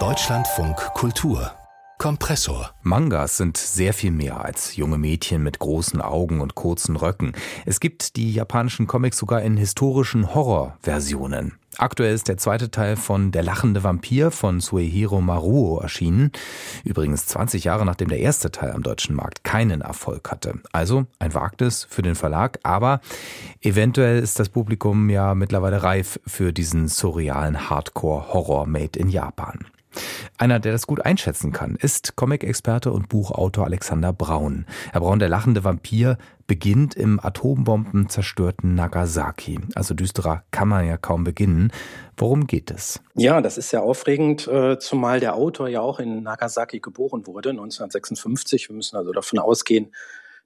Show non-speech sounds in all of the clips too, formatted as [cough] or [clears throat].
Deutschlandfunk Kultur Kompressor. Mangas sind sehr viel mehr als junge Mädchen mit großen Augen und kurzen Röcken. Es gibt die japanischen Comics sogar in historischen Horrorversionen. Aktuell ist der zweite Teil von Der lachende Vampir von Suehiro Maruo erschienen. Übrigens 20 Jahre nachdem der erste Teil am deutschen Markt keinen Erfolg hatte. Also ein Wagnis für den Verlag, aber eventuell ist das Publikum ja mittlerweile reif für diesen surrealen Hardcore-Horror made in Japan. Einer, der das gut einschätzen kann, ist Comic-Experte und Buchautor Alexander Braun. Herr Braun, der lachende Vampir beginnt im Atombomben zerstörten Nagasaki. Also düsterer kann man ja kaum beginnen. Worum geht es? Ja, das ist sehr aufregend, äh, zumal der Autor ja auch in Nagasaki geboren wurde, 1956. Wir müssen also davon ausgehen,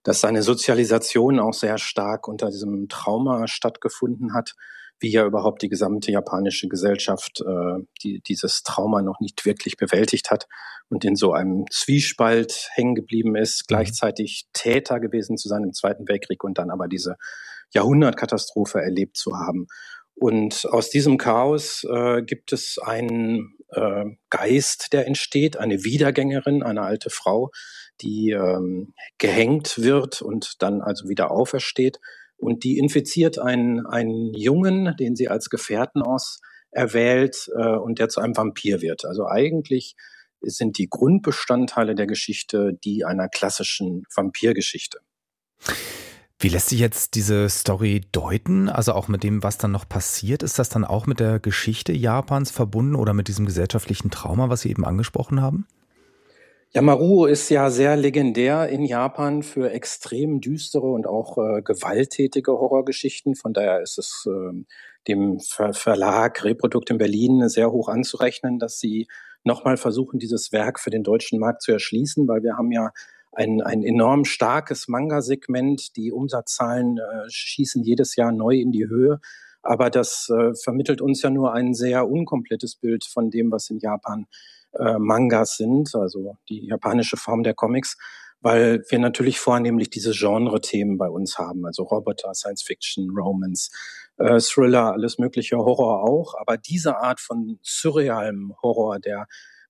dass seine Sozialisation auch sehr stark unter diesem Trauma stattgefunden hat wie ja überhaupt die gesamte japanische Gesellschaft äh, die, dieses Trauma noch nicht wirklich bewältigt hat und in so einem Zwiespalt hängen geblieben ist, mhm. gleichzeitig Täter gewesen zu sein im Zweiten Weltkrieg und dann aber diese Jahrhundertkatastrophe erlebt zu haben. Und aus diesem Chaos äh, gibt es einen äh, Geist, der entsteht, eine Wiedergängerin, eine alte Frau, die ähm, gehängt wird und dann also wieder aufersteht und die infiziert einen, einen Jungen, den sie als Gefährten auserwählt äh, und der zu einem Vampir wird. Also eigentlich sind die Grundbestandteile der Geschichte die einer klassischen Vampirgeschichte. Wie lässt sich jetzt diese Story deuten? Also auch mit dem, was dann noch passiert? Ist das dann auch mit der Geschichte Japans verbunden oder mit diesem gesellschaftlichen Trauma, was Sie eben angesprochen haben? Yamaru ist ja sehr legendär in Japan für extrem düstere und auch äh, gewalttätige Horrorgeschichten. Von daher ist es äh, dem Ver Verlag Reprodukt in Berlin sehr hoch anzurechnen, dass sie nochmal versuchen, dieses Werk für den deutschen Markt zu erschließen, weil wir haben ja ein, ein enorm starkes Manga-Segment. Die Umsatzzahlen äh, schießen jedes Jahr neu in die Höhe. Aber das äh, vermittelt uns ja nur ein sehr unkomplettes Bild von dem, was in Japan äh, Mangas sind, also die japanische Form der Comics, weil wir natürlich vornehmlich diese Genre-Themen bei uns haben, also Roboter, Science Fiction, Romance, äh, Thriller, alles mögliche, Horror auch, aber diese Art von surrealem Horror, der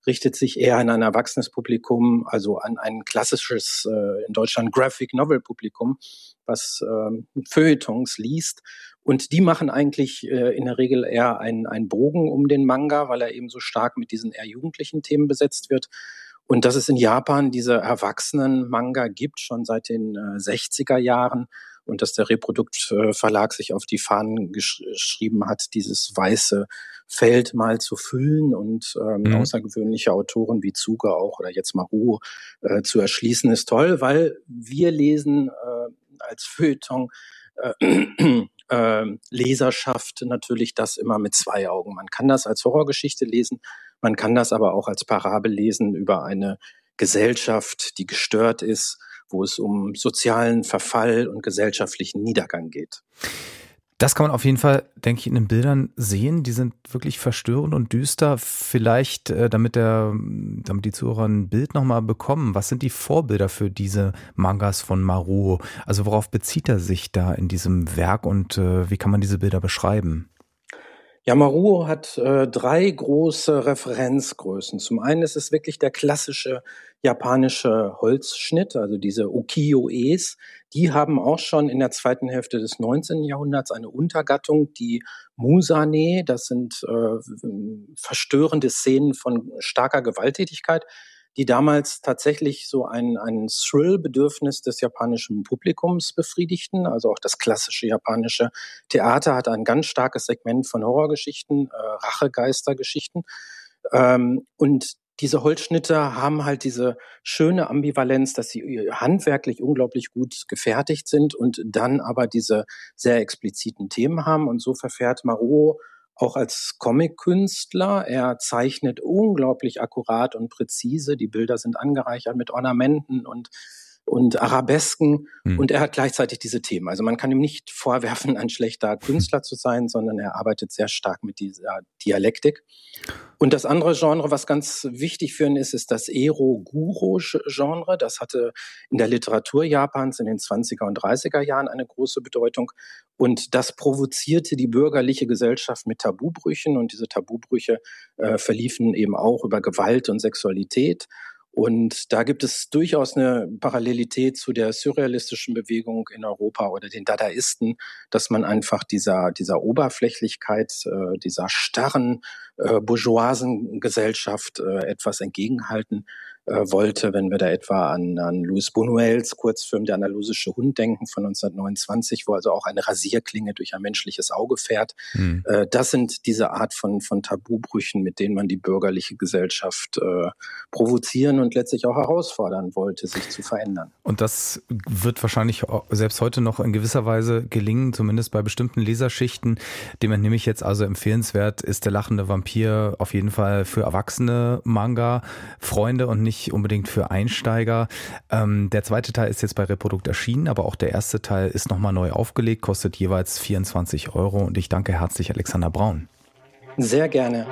richtet sich eher an ein erwachsenes Publikum, also an ein klassisches, äh, in Deutschland Graphic Novel Publikum, was äh, Feuilletons liest und die machen eigentlich äh, in der Regel eher einen, einen Bogen um den Manga, weil er eben so stark mit diesen eher jugendlichen Themen besetzt wird. Und dass es in Japan diese Erwachsenen-Manga gibt, schon seit den äh, 60er Jahren, und dass der Reproduktverlag sich auf die Fahnen gesch geschrieben hat, dieses weiße Feld mal zu füllen und ähm, mhm. außergewöhnliche Autoren wie Zuge auch oder jetzt Maru äh, zu erschließen, ist toll, weil wir lesen äh, als Feuilleton äh, [clears throat] äh, Leserschaft natürlich das immer mit zwei Augen. Man kann das als Horrorgeschichte lesen, man kann das aber auch als Parabel lesen über eine Gesellschaft, die gestört ist, wo es um sozialen Verfall und gesellschaftlichen Niedergang geht. Das kann man auf jeden Fall, denke ich, in den Bildern sehen. Die sind wirklich verstörend und düster. Vielleicht, äh, damit der, damit die Zuhörer ein Bild nochmal bekommen. Was sind die Vorbilder für diese Mangas von Maruo? Also worauf bezieht er sich da in diesem Werk und äh, wie kann man diese Bilder beschreiben? Yamaruo hat äh, drei große Referenzgrößen. Zum einen ist es wirklich der klassische japanische Holzschnitt, also diese Ukiyo-E's. Die haben auch schon in der zweiten Hälfte des 19. Jahrhunderts eine Untergattung, die Musane. Das sind äh, verstörende Szenen von starker Gewalttätigkeit die damals tatsächlich so ein, ein Thrill-Bedürfnis des japanischen Publikums befriedigten. Also auch das klassische japanische Theater hat ein ganz starkes Segment von Horrorgeschichten, äh, Rachegeistergeschichten. Ähm, und diese Holzschnitte haben halt diese schöne Ambivalenz, dass sie handwerklich unglaublich gut gefertigt sind und dann aber diese sehr expliziten Themen haben. Und so verfährt Maruo auch als Comic-Künstler. Er zeichnet unglaublich akkurat und präzise. Die Bilder sind angereichert mit Ornamenten und und Arabesken mhm. und er hat gleichzeitig diese Themen. Also man kann ihm nicht vorwerfen, ein schlechter Künstler zu sein, sondern er arbeitet sehr stark mit dieser Dialektik. Und das andere Genre, was ganz wichtig für ihn ist, ist das Ero-Guro-Genre. Das hatte in der Literatur Japans in den 20er und 30er Jahren eine große Bedeutung. Und das provozierte die bürgerliche Gesellschaft mit Tabubrüchen. Und diese Tabubrüche äh, verliefen eben auch über Gewalt und Sexualität. Und da gibt es durchaus eine Parallelität zu der surrealistischen Bewegung in Europa oder den Dadaisten, dass man einfach dieser, dieser Oberflächlichkeit, äh, dieser starren äh, bourgeoisen Gesellschaft äh, etwas entgegenhalten wollte, wenn wir da etwa an, an Louis Buñuels Kurzfilm Der andalusische Hund denken von 1929, wo also auch eine Rasierklinge durch ein menschliches Auge fährt. Mhm. Äh, das sind diese Art von, von Tabubrüchen, mit denen man die bürgerliche Gesellschaft äh, provozieren und letztlich auch herausfordern wollte, sich zu verändern. Und das wird wahrscheinlich selbst heute noch in gewisser Weise gelingen, zumindest bei bestimmten Leserschichten. Dem entnehme ich jetzt also empfehlenswert ist der lachende Vampir auf jeden Fall für erwachsene Manga-Freunde und nicht nicht unbedingt für Einsteiger. Ähm, der zweite Teil ist jetzt bei Reprodukt erschienen, aber auch der erste Teil ist nochmal neu aufgelegt, kostet jeweils 24 Euro und ich danke herzlich Alexander Braun. Sehr gerne.